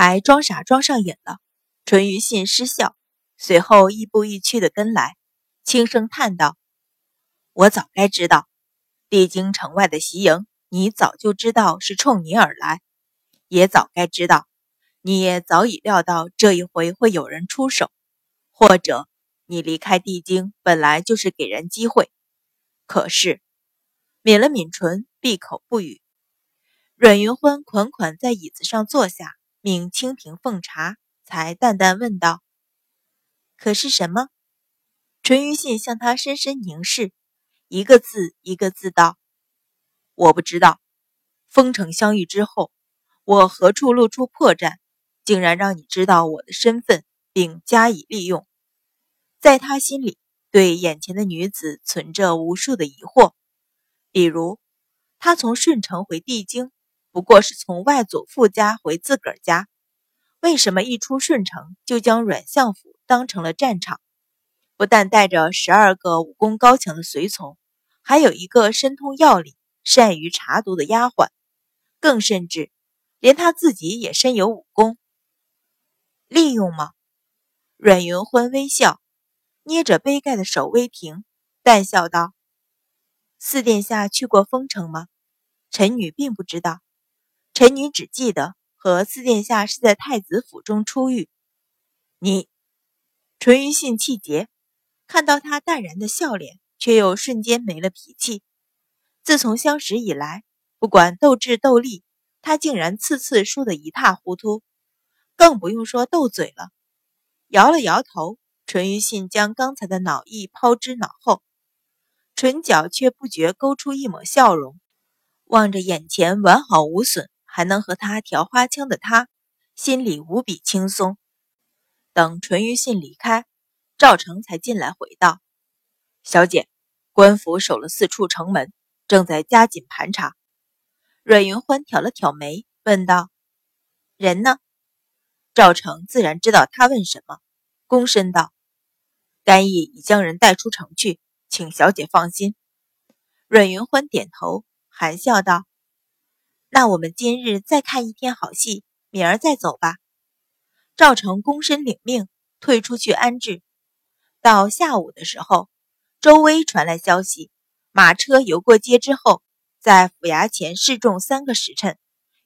还装傻装上瘾了。淳于信失笑，随后亦步亦趋的跟来，轻声叹道：“我早该知道，帝京城外的袭营，你早就知道是冲你而来，也早该知道，你也早已料到这一回会有人出手，或者你离开帝京本来就是给人机会。可是，抿了抿唇，闭口不语。”阮云欢款款在椅子上坐下，命清平奉茶，才淡淡问道：“可是什么？”淳于信向他深深凝视，一个字一个字道：“我不知道。封城相遇之后，我何处露出破绽，竟然让你知道我的身份，并加以利用？”在他心里，对眼前的女子存着无数的疑惑，比如他从顺城回帝京。不过是从外祖父家回自个儿家，为什么一出顺城就将阮相府当成了战场？不但带着十二个武功高强的随从，还有一个深通药理、善于查毒的丫鬟，更甚至连他自己也身有武功。利用吗？阮云欢微笑，捏着杯盖的手微停，淡笑道：“四殿下去过丰城吗？臣女并不知道。”臣女只记得和四殿下是在太子府中初遇。你，淳于信气结，看到他淡然的笑脸，却又瞬间没了脾气。自从相识以来，不管斗智斗力，他竟然次次输得一塌糊涂，更不用说斗嘴了。摇了摇头，淳于信将刚才的恼意抛之脑后，唇角却不觉勾出一抹笑容，望着眼前完好无损。还能和他调花枪的他，心里无比轻松。等淳于信离开，赵成才进来回道：“小姐，官府守了四处城门，正在加紧盘查。”阮云欢挑了挑眉，问道：“人呢？”赵成自然知道他问什么，躬身道：“干义已将人带出城去，请小姐放心。”阮云欢点头，含笑道。那我们今日再看一天好戏，明儿再走吧。赵成躬身领命，退出去安置。到下午的时候，周威传来消息，马车游过街之后，在府衙前示众三个时辰，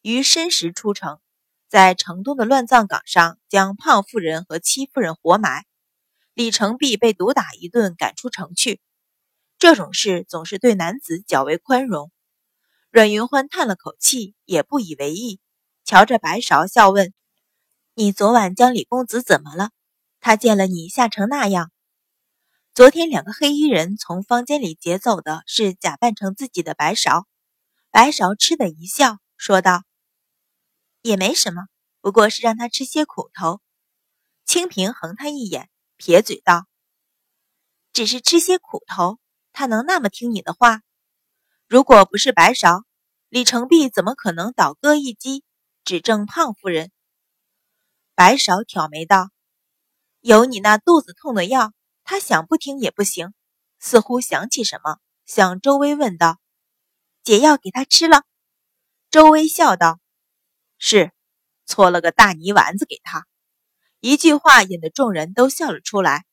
于申时出城，在城东的乱葬岗上将胖妇人和戚夫人活埋。李成璧被毒打一顿，赶出城去。这种事总是对男子较为宽容。阮云欢叹了口气，也不以为意，瞧着白芍笑问：“你昨晚将李公子怎么了？他见了你吓成那样。”昨天两个黑衣人从房间里劫走的是假扮成自己的白芍。白芍嗤的一笑，说道：“也没什么，不过是让他吃些苦头。”清平横他一眼，撇嘴道：“只是吃些苦头，他能那么听你的话？”如果不是白芍，李成璧怎么可能倒戈一击，指证胖夫人？白芍挑眉道：“有你那肚子痛的药，他想不听也不行。”似乎想起什么，向周薇问道：“解药给他吃了？”周薇笑道：“是，搓了个大泥丸子给他。”一句话引得众人都笑了出来。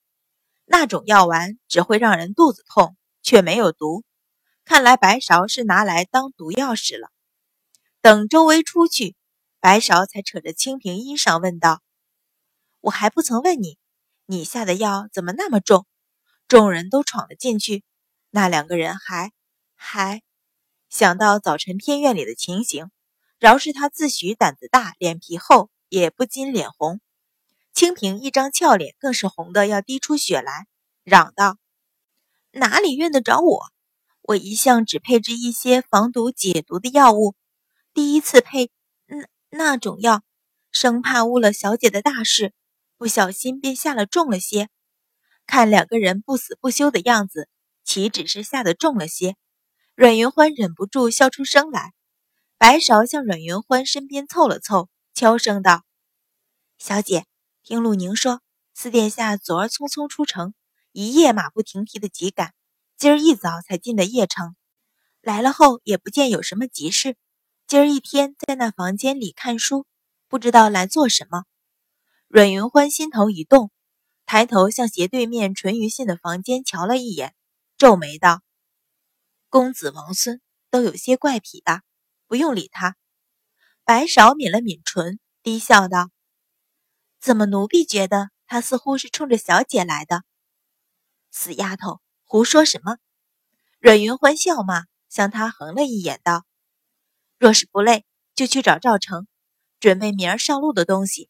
那种药丸只会让人肚子痛，却没有毒。看来白芍是拿来当毒药使了。等周薇出去，白芍才扯着清平衣裳问道：“我还不曾问你，你下的药怎么那么重？众人都闯了进去，那两个人还还……”想到早晨偏院里的情形，饶是他自诩胆子大、脸皮厚，也不禁脸红。清平一张俏脸更是红的要滴出血来，嚷道：“哪里怨得着我？”我一向只配置一些防毒解毒的药物，第一次配那那种药，生怕误了小姐的大事，不小心便下了重了些。看两个人不死不休的样子，岂只是下的重了些？阮云欢忍不住笑出声来。白芍向阮云欢身边凑了凑，悄声道：“小姐，听陆宁说，四殿下昨儿匆匆出城，一夜马不停蹄的急赶。”今儿一早才进的邺城，来了后也不见有什么急事。今儿一天在那房间里看书，不知道来做什么。阮云欢心头一动，抬头向斜对面淳于信的房间瞧了一眼，皱眉道：“公子王孙都有些怪癖吧，不用理他。”白芍抿了抿唇，低笑道：“怎么奴婢觉得他似乎是冲着小姐来的？”死丫头，胡说什么？阮云欢笑骂，向他横了一眼，道：“若是不累，就去找赵成，准备明儿上路的东西。”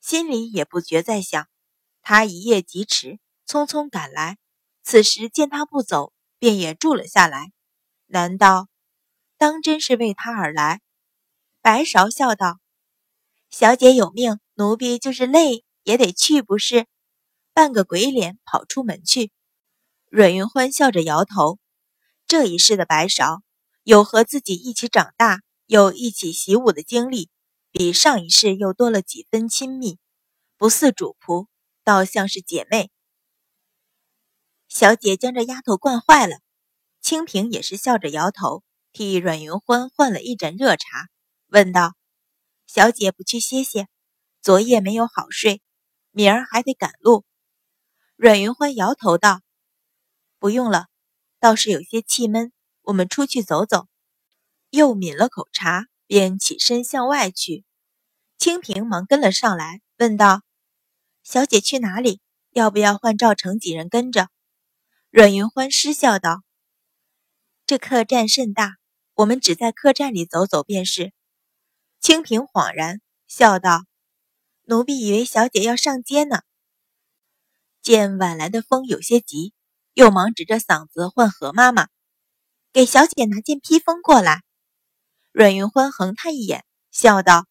心里也不觉在想，他一夜疾驰，匆匆赶来，此时见他不走，便也住了下来。难道当真是为他而来？白芍笑道：“小姐有命，奴婢就是累也得去，不是？”扮个鬼脸跑出门去，阮云欢笑着摇头。这一世的白芍，有和自己一起长大，又一起习武的经历，比上一世又多了几分亲密，不似主仆，倒像是姐妹。小姐将这丫头惯坏了。清平也是笑着摇头，替阮云欢换了一盏热茶，问道：“小姐不去歇歇？昨夜没有好睡，明儿还得赶路。”阮云欢摇头道：“不用了，倒是有些气闷。我们出去走走。”又抿了口茶，便起身向外去。清平忙跟了上来，问道：“小姐去哪里？要不要换赵成几人跟着？”阮云欢失笑道：“这客栈甚大，我们只在客栈里走走便是。”清平恍然笑道：“奴婢以为小姐要上街呢。”见晚来的风有些急，又忙指着嗓子唤何妈妈，给小姐拿件披风过来。阮云欢横他一眼，笑道：“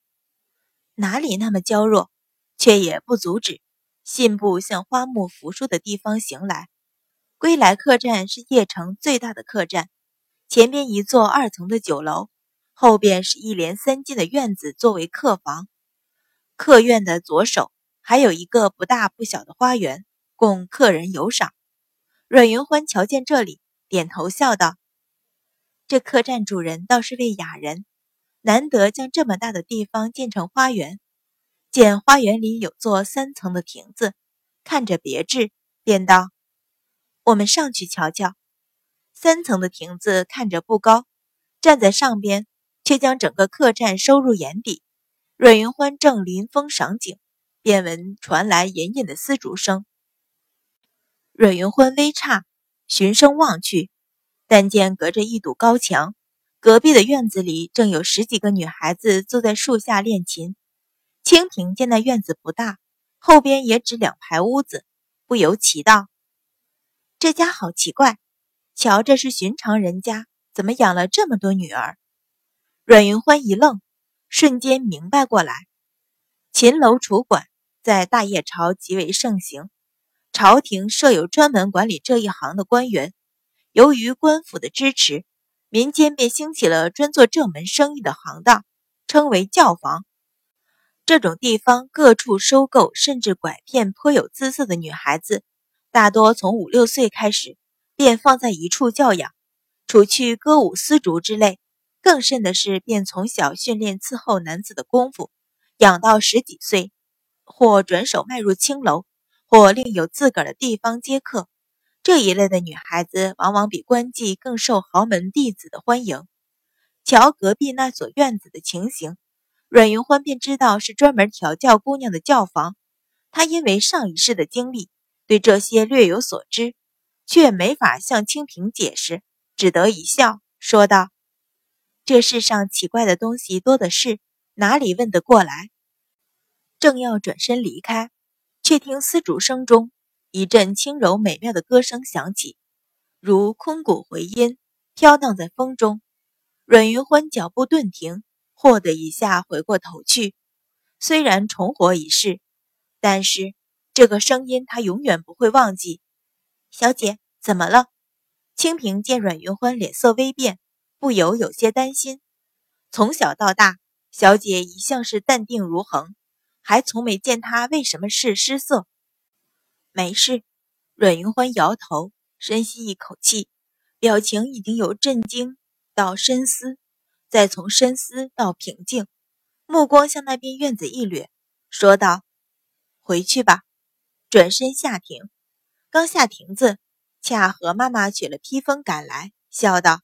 哪里那么娇弱？”却也不阻止，信步向花木扶疏的地方行来。归来客栈是邺城最大的客栈，前边一座二层的酒楼，后边是一连三间的院子作为客房。客院的左手还有一个不大不小的花园。供客人游赏，阮云欢瞧见这里，点头笑道：“这客栈主人倒是位雅人，难得将这么大的地方建成花园。见花园里有座三层的亭子，看着别致，便道：‘我们上去瞧瞧。’三层的亭子看着不高，站在上边，却将整个客栈收入眼底。阮云欢正临风赏景，便闻传来隐隐的丝竹声。”阮云欢微诧，循声望去，但见隔着一堵高墙，隔壁的院子里正有十几个女孩子坐在树下练琴。清平见那院子不大，后边也只两排屋子，不由奇道：“这家好奇怪，瞧着是寻常人家，怎么养了这么多女儿？”阮云欢一愣，瞬间明白过来，秦楼楚馆在大业朝极为盛行。朝廷设有专门管理这一行的官员，由于官府的支持，民间便兴起了专做这门生意的行当，称为教坊。这种地方各处收购甚至拐骗颇有姿色的女孩子，大多从五六岁开始便放在一处教养，除去歌舞丝竹之类，更甚的是便从小训练伺候男子的功夫，养到十几岁，或转手卖入青楼。或另有自个儿的地方接客，这一类的女孩子往往比官妓更受豪门弟子的欢迎。瞧隔壁那所院子的情形，阮云欢便知道是专门调教姑娘的教房。他因为上一世的经历，对这些略有所知，却没法向清平解释，只得一笑，说道：“这世上奇怪的东西多的是，哪里问得过来？”正要转身离开。却听丝竹声中一阵轻柔美妙的歌声响起，如空谷回音，飘荡在风中。阮云欢脚步顿停，霍的一下回过头去。虽然重活一世，但是这个声音他永远不会忘记。小姐，怎么了？清平见阮云欢脸色微变，不由有些担心。从小到大，小姐一向是淡定如恒。还从没见他为什么事失色。没事，阮云欢摇头，深吸一口气，表情已经由震惊到深思，再从深思到平静。目光向那边院子一掠，说道：“回去吧。”转身下亭，刚下亭子，恰和妈妈取了披风赶来，笑道：“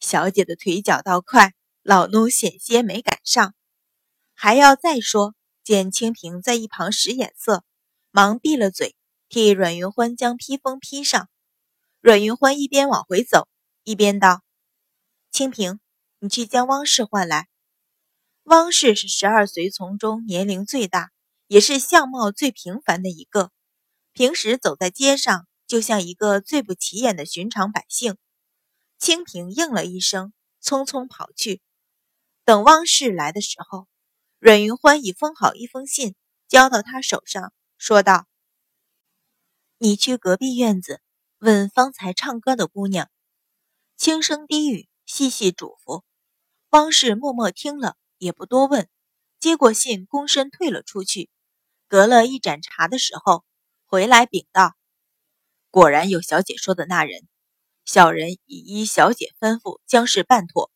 小姐的腿脚倒快，老奴险些没赶上。”还要再说，见清平在一旁使眼色，忙闭了嘴，替阮云欢将披风披上。阮云欢一边往回走，一边道：“清平，你去将汪氏唤来。汪氏是十二随从中年龄最大，也是相貌最平凡的一个。平时走在街上，就像一个最不起眼的寻常百姓。”清平应了一声，匆匆跑去。等汪氏来的时候。阮云欢已封好一封信，交到他手上，说道：“你去隔壁院子问方才唱歌的姑娘。”轻声低语，细细嘱咐。汪氏默默听了，也不多问，接过信，躬身退了出去。隔了一盏茶的时候，回来禀道：“果然有小姐说的那人，小人已依小姐吩咐将事办妥。”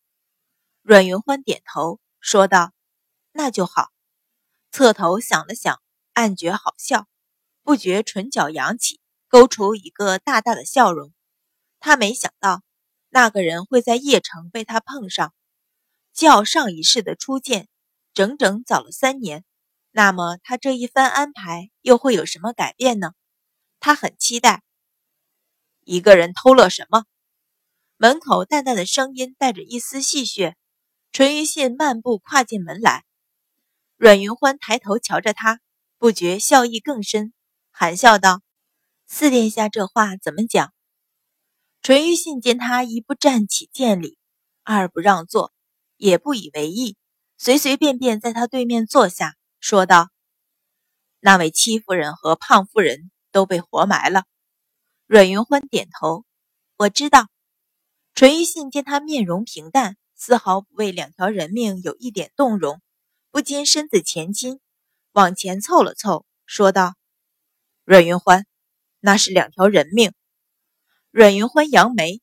阮云欢点头，说道。那就好，侧头想了想，暗觉好笑，不觉唇角扬起，勾出一个大大的笑容。他没想到那个人会在邺城被他碰上，较上一世的初见，整整早了三年。那么他这一番安排又会有什么改变呢？他很期待。一个人偷了什么？门口淡淡的声音带着一丝戏谑。淳于信漫步跨进门来。阮云欢抬头瞧着他，不觉笑意更深，含笑道：“四殿下这话怎么讲？”淳于信见他一不站起见礼，二不让座，也不以为意，随随便便在他对面坐下，说道：“那位戚夫人和胖夫人都被活埋了。”阮云欢点头：“我知道。”淳于信见他面容平淡，丝毫不为两条人命有一点动容。不禁身子前倾，往前凑了凑，说道：“阮云欢，那是两条人命。”阮云欢扬眉：“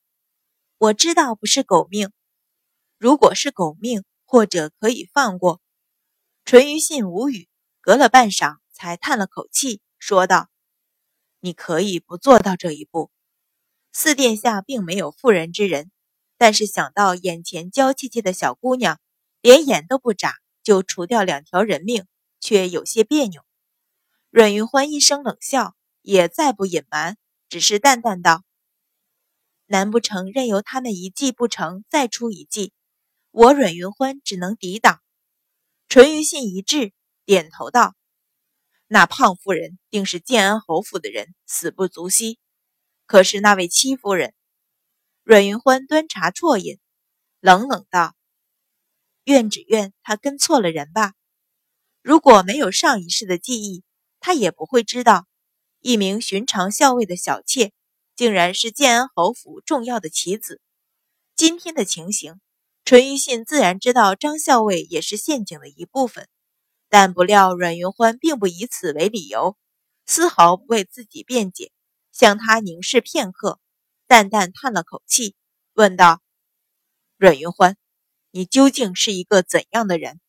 我知道不是狗命，如果是狗命，或者可以放过。”淳于信无语，隔了半晌，才叹了口气，说道：“你可以不做到这一步。四殿下并没有妇人之仁，但是想到眼前娇气气的小姑娘，连眼都不眨。”就除掉两条人命，却有些别扭。阮云欢一声冷笑，也再不隐瞒，只是淡淡道：“难不成任由他们一计不成，再出一计？我阮云欢只能抵挡。”淳于信一滞，点头道：“那胖夫人定是建安侯府的人，死不足惜。可是那位戚夫人……”阮云欢端茶啜饮，冷冷道。怨只怨他跟错了人吧。如果没有上一世的记忆，他也不会知道，一名寻常校尉的小妾，竟然是建安侯府重要的棋子。今天的情形，淳于信自然知道张校尉也是陷阱的一部分，但不料阮云欢并不以此为理由，丝毫不为自己辩解，向他凝视片刻，淡淡叹了口气，问道：“阮云欢。”你究竟是一个怎样的人？